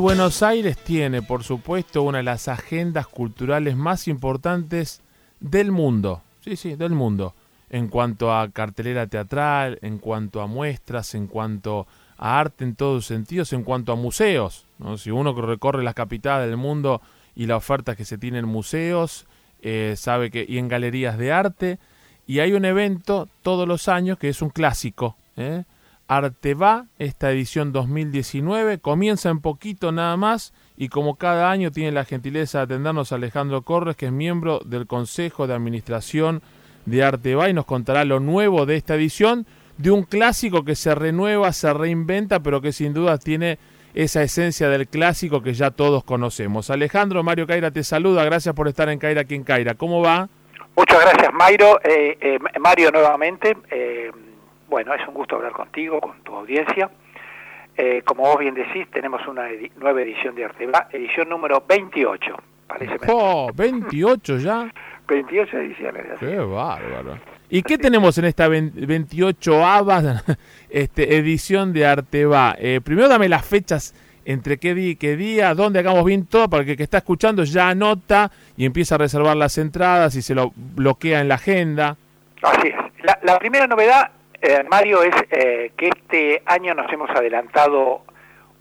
Buenos Aires tiene, por supuesto, una de las agendas culturales más importantes del mundo. Sí, sí, del mundo. En cuanto a cartelera teatral, en cuanto a muestras, en cuanto a arte en todos sentidos, en cuanto a museos. ¿no? Si uno recorre las capitales del mundo y la oferta que se tiene en museos, eh, sabe que y en galerías de arte, y hay un evento todos los años que es un clásico. ¿eh? Arte va, esta edición 2019, comienza en poquito nada más y como cada año tiene la gentileza de atendernos Alejandro Corres, que es miembro del Consejo de Administración de Arte va y nos contará lo nuevo de esta edición, de un clásico que se renueva, se reinventa, pero que sin duda tiene esa esencia del clásico que ya todos conocemos. Alejandro, Mario Caira te saluda, gracias por estar en Caira aquí en Caira. ¿Cómo va? Muchas gracias, Mario. Eh, eh, Mario, nuevamente. Eh, bueno, es un gusto hablar contigo, con tu audiencia. Eh, como vos bien decís, tenemos una edi nueva edición de Arteba, edición número 28. Parece ¡Oh, 28 ya! 28 ediciones. ¡Qué bárbaro! ¿Y qué tenemos en esta 28 ava este, edición de Arteba? Eh, primero dame las fechas entre qué día y qué día, dónde hagamos bien todo, para que el que está escuchando ya anota y empieza a reservar las entradas y se lo bloquea en la agenda. Así es. La, la primera novedad eh, Mario, es eh, que este año nos hemos adelantado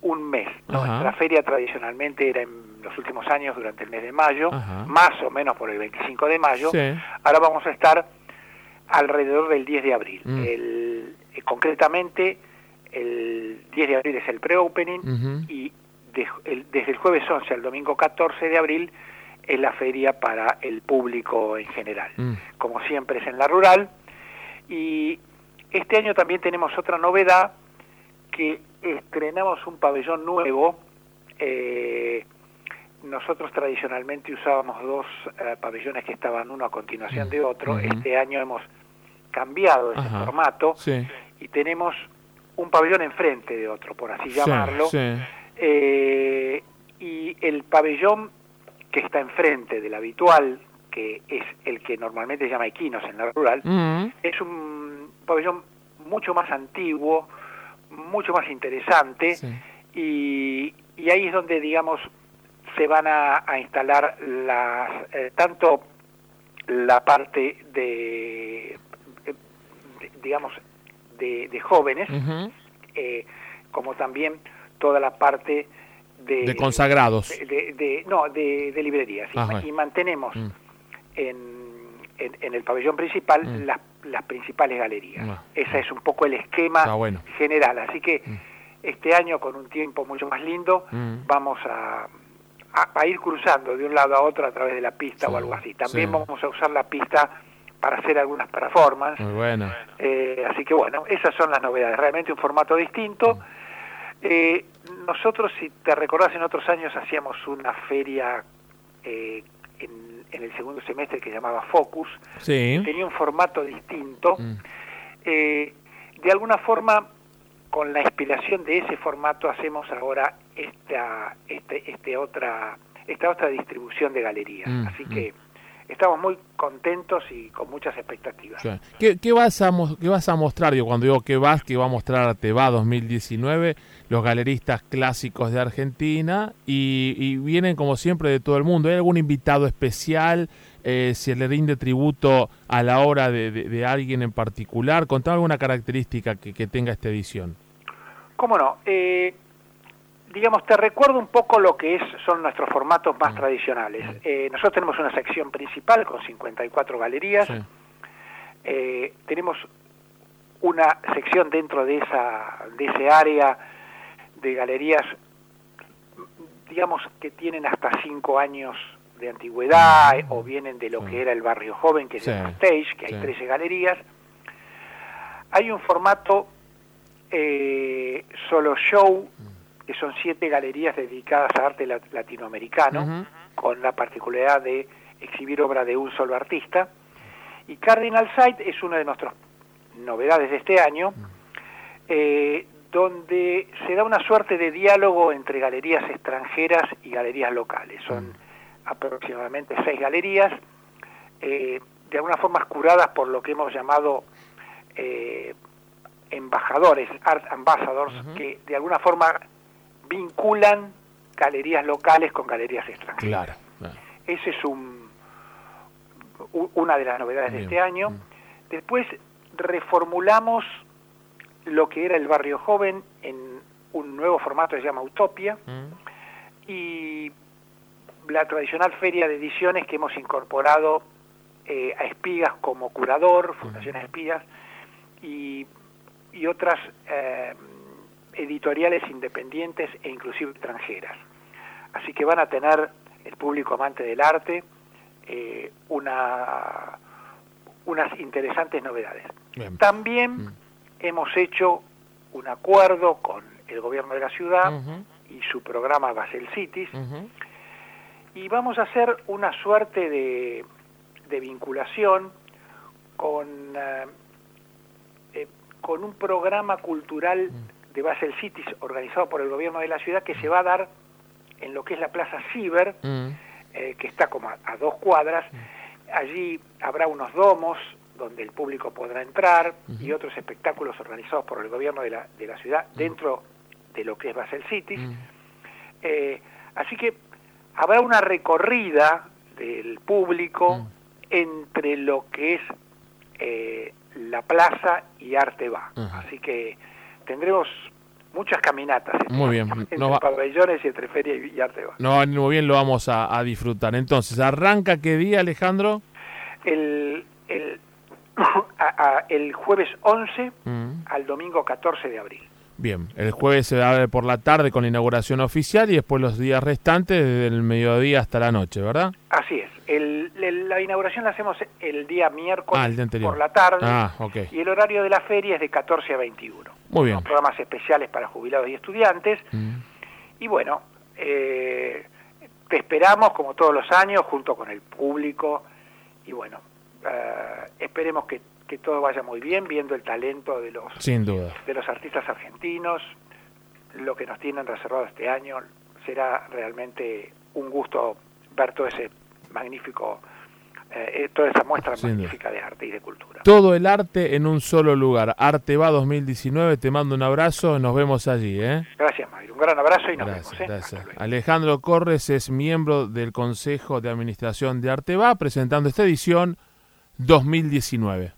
un mes. Nuestra feria tradicionalmente era en los últimos años durante el mes de mayo, más o menos por el 25 de mayo. Ahora vamos a estar alrededor del 10 de abril. Mm. El, eh, concretamente, el 10 de abril es el pre-opening y desde el jueves 11 al domingo 14 de abril es la feria para el público en general. Mm. Como siempre es en la rural. Y este año también tenemos otra novedad, que estrenamos un pabellón nuevo. Eh, nosotros tradicionalmente usábamos dos eh, pabellones que estaban uno a continuación de otro. Este año hemos cambiado ese formato y tenemos un pabellón enfrente de otro, por así llamarlo. Eh, y el pabellón que está enfrente del habitual, que es el que normalmente se llama equinos en la rural, es un pabellón mucho más antiguo, mucho más interesante, y, ahí es donde, digamos, se van a, instalar las, eh, tanto la parte de, digamos, de, jóvenes, eh, como también toda la parte de... De consagrados. De, no, de, librerías. Y, mantenemos mm. en en, el pabellón principal mm. las, las, principales galerías. Ah, Ese ah. es un poco el esquema general. Así que mm. este año, con un tiempo mucho más lindo, mm. vamos a, a, ir cruzando de un lado a otro a través de la pista o algo así. También vamos a usar la pista para hacer algunas performances. bueno. Eh, así que bueno, esas son las novedades. Realmente un formato distinto. Eh, nosotros, si te recordás, en otros años hacíamos una feria eh, en, el segundo semestre que llamaba Focus, tenía un formato distinto. Mm. Eh, de alguna forma, con la inspiración de ese formato, hacemos ahora esta, este, este otra, esta otra distribución de galerías. Mm, Así mm. que estamos muy contentos y con muchas expectativas. ¿Qué, vas a, ¿Qué vas a mostrar? Yo cuando digo que vas, que va a mostrar va 2019, los galeristas clásicos de Argentina y, vienen como siempre de todo el mundo. ¿Hay algún invitado especial? Eh, ¿Se le rinde tributo a la obra de, alguien en particular? Contame alguna característica que, tenga esta edición. ¿Cómo no? Eh, digamos, te recuerdo un poco lo que es, son nuestros formatos más mm. tradicionales. Eh, nosotros tenemos una sección principal con 54 galerías. Eh, tenemos una sección dentro de esa de ese área de galerías, digamos que tienen hasta cinco años de antigüedad mm. o vienen de lo que era el barrio joven, que es el Stage, que hay 13 galerías. Hay un formato eh, solo show que son siete galerías dedicadas a arte latinoamericano, con la particularidad de exhibir obra de un solo artista. Y Cardinal Site es una de nuestras novedades de este año, eh, donde se da una suerte de diálogo entre galerías extranjeras y galerías locales. Son aproximadamente seis galerías, eh, de alguna forma curadas por lo que hemos llamado eh, embajadores, art ambassadors, que de alguna forma vinculan galerías locales con galerías extranjeras. Claro. Ese es un, una de las novedades de este año. Mm. Después reformulamos lo que era el barrio joven en un nuevo formato que se llama Utopia mm. y la tradicional feria de ediciones que hemos incorporado eh, a Espigas como curador, Fundación Espigas, y, y otras eh, editoriales independientes e inclusive extranjeras. Así que van a tener el público amante del arte eh, una, unas interesantes novedades. También mm. hemos hecho un acuerdo con el gobierno de la ciudad y su programa Basel Cities y vamos a hacer una suerte de, de vinculación con, eh, eh, con un programa cultural mm. De Basel Cities organizado por el gobierno de la ciudad que se va a dar en lo que es la Plaza Ciber, mm. eh, que está como a, dos cuadras. Mm. Allí habrá unos domos donde el público podrá entrar y otros espectáculos organizados por el gobierno de la, de la ciudad dentro de lo que es Basel Cities. así que habrá una recorrida del público entre lo que es eh, la plaza y Arte va. Así que tendremos muchas caminatas muy bien. entre pabellones y entre feria y Arte. No, muy bien, lo vamos a, disfrutar. Entonces, ¿arranca qué día, Alejandro? El, el, el jueves 11 mm. al domingo 14 de abril. Bien, el jueves se abre por la tarde con la inauguración oficial y después los días restantes desde el mediodía hasta la noche, ¿verdad? Así es. La inauguración la hacemos el día miércoles ah, por la tarde ah, y el horario de la feria es de 14 a 21. Muy bien. programas especiales para jubilados y estudiantes. Mm. Y bueno, eh, te esperamos como todos los años junto con el público y bueno, eh, esperemos que que todo vaya muy bien, viendo el talento de los, Sin duda. de los artistas argentinos, lo que nos tienen reservado este año. Será realmente un gusto ver todo ese magnífico, eh, eh, toda esa muestra magnífica de arte y de cultura. Todo el arte en un solo lugar. Arte va 2019, te mando un abrazo, nos vemos allí. ¿eh? Gracias, Mario. Un gran abrazo y nos vemos. ¿eh? Gracias. Alejandro Corres es miembro del Consejo de Administración de Arte va, presentando esta edición 2019.